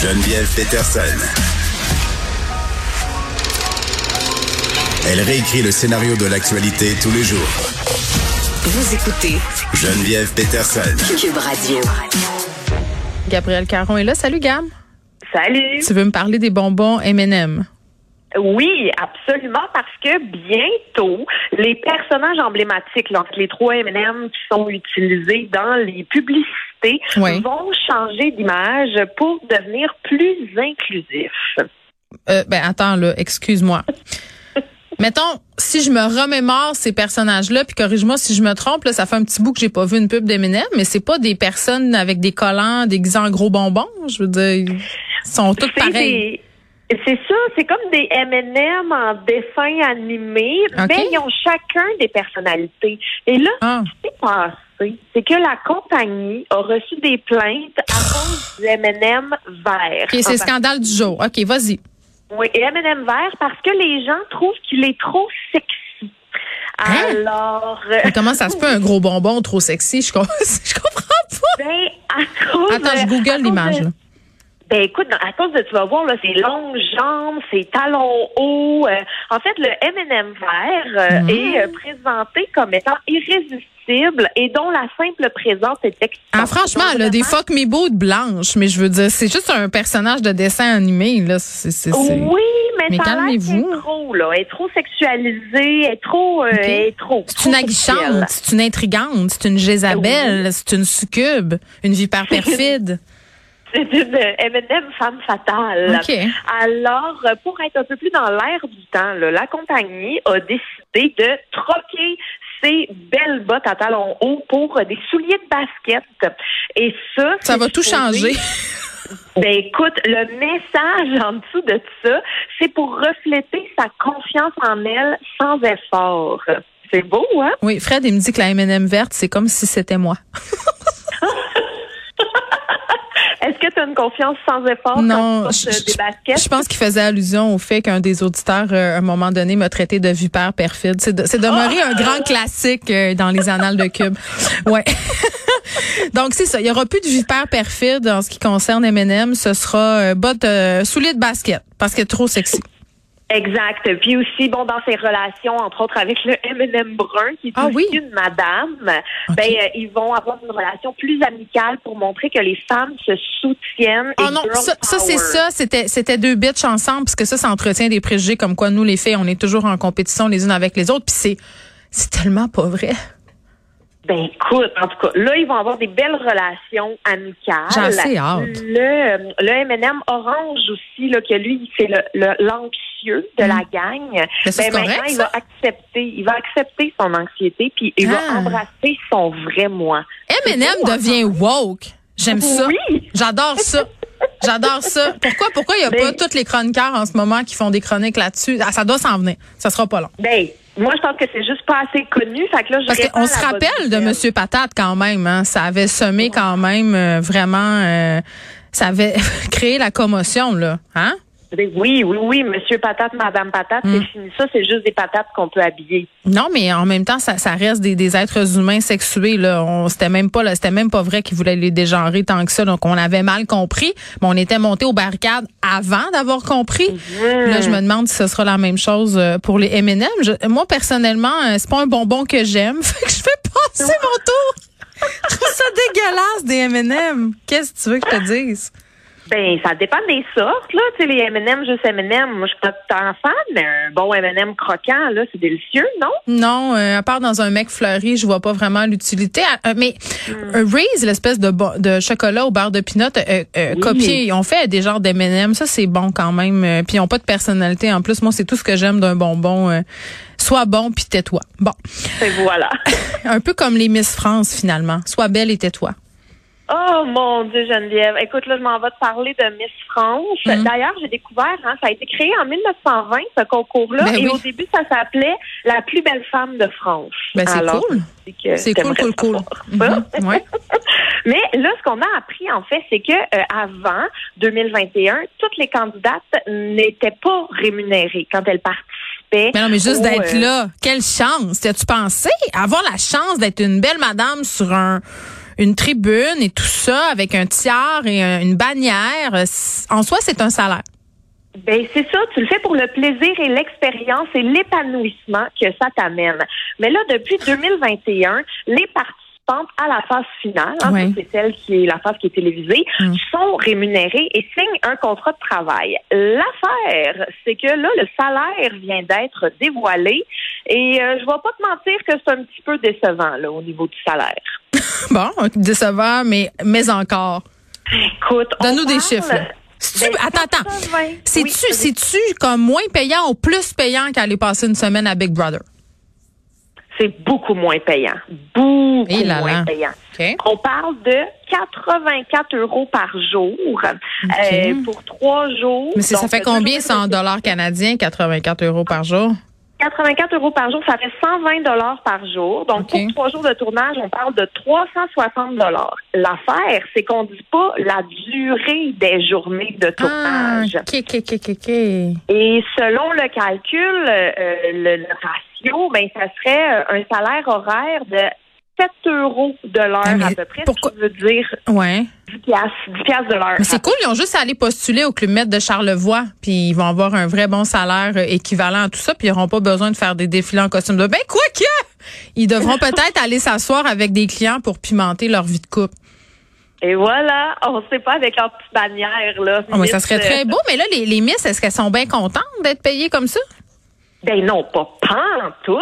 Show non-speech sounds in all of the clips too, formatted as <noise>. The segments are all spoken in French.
Geneviève Peterson. Elle réécrit le scénario de l'actualité tous les jours. Vous écoutez Geneviève Peterson. Cube Radio. Gabriel Caron est là. Salut, Gab. Salut. Tu veux me parler des bonbons M&M? Oui, absolument, parce que bientôt, les personnages emblématiques, donc les trois M&M qui sont utilisés dans les publicités, Oui. vont changer d'image pour devenir plus inclusifs. Euh, ben attends là, excuse-moi. <laughs> Mettons, si je me remémore ces personnages-là, puis corrige-moi si je me trompe, là, ça fait un petit bout que j'ai pas vu une pub d'Eminem, mais c'est pas des personnes avec des collants déguisés en gros bonbons. Je veux dire, ils sont toutes C'est pareilles. des- C'est ça, c'est comme des M&M en dessin animé, mais ils ont chacun des personnalités. Et là, Ah. ce qui s'est passé, c'est que la compagnie a reçu des plaintes à cause du M&M vert. Ok, c'est le scandale du jour. Ok, vas-y. Oui, et M&M vert parce que les gens trouvent qu'il est trop sexy. Hein? Alors, euh, Mais comment ça se peut un gros bonbon trop sexy? Je, com- <laughs> je comprends pas. ben, à cause Attends, je google l'image. de-. Ben écoute, à cause de tu vas voir là, ses longues jambes, ses talons hauts. euh, en fait, le M&M vert euh, Mhm. est euh, présenté comme étant irrésistible et dont la simple présence est excitant. Ah, franchement, elle a des fuck me beaux de blanche, mais je veux dire, c'est juste un personnage de dessin animé là. Oui, mais, Mais ça a l'air calmez-vous. qu'elle est trop là, elle est trop sexualisée, elle est trop, euh, Ok. elle est trop. C'est une aguichante, c'est une intrigante, c'est une Jézabel, c'est une succube, une vipère perfide. C'est une <laughs> M&M femme fatale. Alors, pour être un peu plus dans l'air du temps, là, la compagnie a décidé de troquer ses belles bottes à talons hauts pour des souliers de basket. Et ça, Ça va tout changer. Ben écoute, le message en dessous de ça, c'est pour refléter sa confiance en elle sans effort. C'est beau, hein? Oui, Fred, il me dit que la M&M verte, c'est comme si c'était moi. <laughs> Est-ce que tu as une confiance sans effort Non, quand tu portes, je- euh, des baskets? Je pense qu'il faisait allusion au fait qu'un des auditeurs, euh, à un moment donné, m'a traité de vipère perfide. C'est, de- c'est demeuré un grand classique euh, dans les annales de Cube. <laughs> Ouais. <laughs> Donc, c'est ça. Il y aura plus de vipère perfide en ce qui concerne M&M. Ce sera euh, bottes, euh, souliers de basket parce qu'elle est trop sexy. Exact. Puis aussi, bon, dans ses relations, entre autres avec le M&M brun, qui est Ah aussi oui? une madame, ben euh, ils vont avoir une relation plus amicale pour montrer que les femmes se soutiennent. et Oh non, girl ça, ça c'est ça. C'était, c'était deux bitches ensemble, parce que ça, ça entretient des préjugés comme quoi nous, les filles, on est toujours en compétition les unes avec les autres. Puis c'est, c'est tellement pas vrai. Ben écoute, en tout cas, là, ils vont avoir des belles relations amicales. J'ai assez hâte. Le, le M&M orange aussi, là, que lui, c'est le, le- l'anxieux de la gang. Mm. Ça, c'est Ben, correct, maintenant, il va accepter, il va accepter son anxiété, puis il Ah. va embrasser son vrai moi. M&M devient woke. J'aime ça. Oui. J'adore ça. J'adore ça. Pourquoi, pourquoi il n'y a Ben- pas tous les chroniqueurs en ce moment qui font des chroniques là-dessus? Ah, ça doit s'en venir. Ça sera pas long. Ben, moi, je pense que c'est juste pas assez connu. Fait que là, je Parce qu'on se rappelle de. Monsieur Patate quand même. Hein? Ça avait semé quand même euh, vraiment... euh, ça avait <laughs> créé la commotion, là. Hein? Oui, oui, oui, Monsieur Patate, Madame Patate, Mm. c'est fini. Ça, c'est juste des patates qu'on peut habiller. Non, mais en même temps, ça, ça reste des, des êtres humains sexués. Là, on c'était même pas, c'était même pas vrai qu'ils voulaient les dégenrer tant que ça. Donc, on avait mal compris. Mais on était monté aux barricades avant d'avoir compris. Là, je me demande si ce sera la même chose euh, pour les M&M. Je- moi, personnellement, euh, c'est pas un bonbon que j'aime. <laughs> Fait que je vais passer mon tour. Je trouve ça dégueulasse des M&M. Qu'est-ce que tu veux que je te dise? Ben, ça dépend des sortes, là. Tu sais, les M&M, juste M&M. Moi, je suis pas tout en fan, mais un bon M&M croquant, là, c'est délicieux, non? Non, euh, à part dans un mec fleuri, je vois pas vraiment l'utilité. Ah, euh, mais un Reese, l'espèce de, de chocolat au beurre de pinot, euh, euh, Oui. copié, ils ont fait des genres d'M&M. Ça, c'est bon quand même. Puis ils ont pas de personnalité. En plus, moi, c'est tout ce que j'aime d'un bonbon. Sois bon puis tais-toi. Bon, Et voilà. <laughs> un peu comme les Miss France finalement. Sois belle et tais-toi. Oh mon Dieu, Geneviève. Écoute, là, je m'en vais te parler de Miss France. Mhm. D'ailleurs, j'ai découvert, hein, ça a été créé en 1920, ce concours-là, Ben et oui. au début, ça s'appelait la plus belle femme de France. Ben, c'est cool. c'est cool, cool, cool. Mhm, ouais. <laughs> Mais là, ce qu'on a appris, en fait, c'est que euh, avant 2021, toutes les candidates n'étaient pas rémunérées quand elles participaient. Mais non, mais juste d'être euh, là, quelle chance. As-tu pensé? Avoir la chance d'être une belle madame sur un une tribune et tout ça avec un tiers et une bannière. En soi, c'est un salaire. Ben c'est ça, tu le fais pour le plaisir et l'expérience et l'épanouissement que ça t'amène. Mais là, depuis 2021, les participantes à la phase finale, hein, c'est celle qui est la phase qui est télévisée, mm. sont rémunérées et signent un contrat de travail. L'affaire, c'est que là, le salaire vient d'être dévoilé et euh, je vais pas te mentir que c'est un petit peu décevant là au niveau du salaire. <laughs> bon, décevant, mais mais encore. Écoute, donne-nous des chiffres. Ben, attends, attends. C'est-tu, c'est-tu comme moins payant ou plus payant qu'aller passer une semaine à Big Brother? C'est beaucoup moins payant. Beaucoup moins payant. On parle de 84 euros par jour euh, pour trois jours. Mais ça fait combien, 100 dollars canadiens, 84 euros par jour? 84 euros par jour, ça fait 120 dollars par jour. Donc, pour trois jours de tournage, on parle de 360 dollars. L'affaire, c'est qu'on dit pas la durée des journées de tournage. Ah, Et selon le calcul, euh, le, ben, ça serait euh, un salaire horaire de 7 euros de l'heure ah, à peu près. Pourquoi? Ça veut dire ouais. 10 piastres, de l'heure. Mais c'est cool, ils ont juste à aller postuler au Club Med de Charlevoix, puis ils vont avoir un vrai bon salaire euh, équivalent à tout ça, puis ils n'auront pas besoin de faire des défilés en costume de Ben quoi que! Ils devront peut-être aller s'asseoir avec des clients pour pimenter leur vie de couple. Et voilà, on ne sait pas avec leur petite bannière là. Oh, mais ça serait très beau, mais là les, les Miss, est-ce qu'elles sont bien contentes d'être payées comme ça? Ben non, pas pas tout.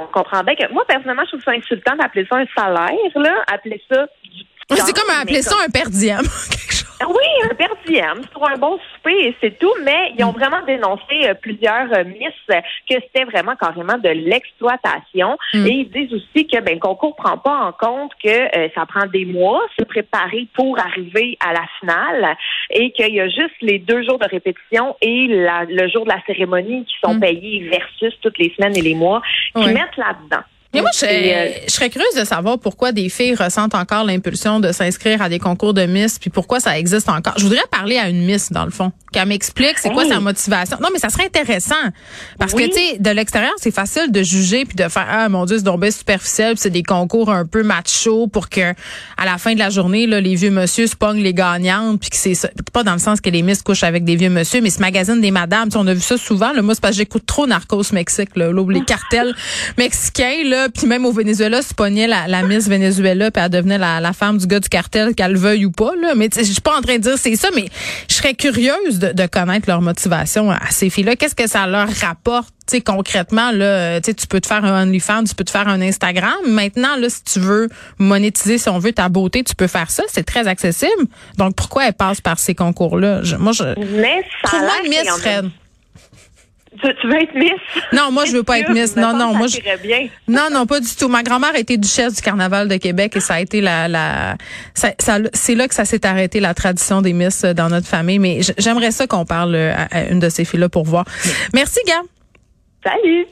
On comprend bien que moi, personnellement, je trouve ça insultant d'appeler ça un salaire, là. Appeler ça du C'est comme appeler ça un per diem. <laughs> Oui, un per diem pour un bon souper et c'est tout, mais ils ont vraiment dénoncé euh, plusieurs euh, miss que c'était vraiment carrément de l'exploitation mm. et ils disent aussi que ben le concours prend pas en compte que euh, ça prend des mois se préparer pour arriver à la finale et qu'il y a juste les deux jours de répétition et le jour de la cérémonie qui sont mm. payés versus toutes les semaines et les mois qui mettent là-dedans. Mais moi, euh, je, serais curieuse de savoir pourquoi des filles ressentent encore l'impulsion de s'inscrire à des concours de Miss, puis pourquoi ça existe encore. Je voudrais parler à une Miss, dans le fond, qu'elle m'explique c'est quoi sa motivation. Non, mais ça serait intéressant. Parce que, tu sais, de l'extérieur, c'est facile de juger puis de faire, ah, mon Dieu, c'est donc superficiel, puis c'est des concours un peu macho pour que, à la fin de la journée, là, les vieux monsieur se pognent les gagnantes, puis que c'est pas dans le sens que les Miss couchent avec des vieux monsieur, mais ce magazine des madames, on a vu ça souvent. Là, moi, c'est parce que j'écoute trop Narcos Mexique, là, les cartels mexicains, là, puis même au Venezuela, se pognait la, la Miss Venezuela, puis elle devenait la, la, femme du gars du cartel, qu'elle veuille ou pas. Là. Mais je suis pas en train de dire c'est ça, mais je serais curieuse de, de connaître leur motivation à ces filles-là. Qu'est-ce que ça leur rapporte? sais, concrètement, là, tu peux te faire un OnlyFans, tu peux te faire un Instagram. Maintenant, là, si tu veux monétiser, si on veut ta beauté, tu peux faire ça. C'est très accessible. Donc, pourquoi elle passe par ces concours-là? moi, je mais ça trouve Miss Fred. Tu, veux être Miss? Non, moi, je veux pas être Miss. Non, non, moi, je... bien. Non, non, pas du tout. Ma grand-mère était duchesse du Carnaval de Québec et ça a été la, la, ça, c'est là que ça s'est arrêté, la tradition des Miss euh, dans notre famille. Mais j'aimerais ça qu'on parle euh, à une de ces filles-là pour voir. Merci, gars. Salut!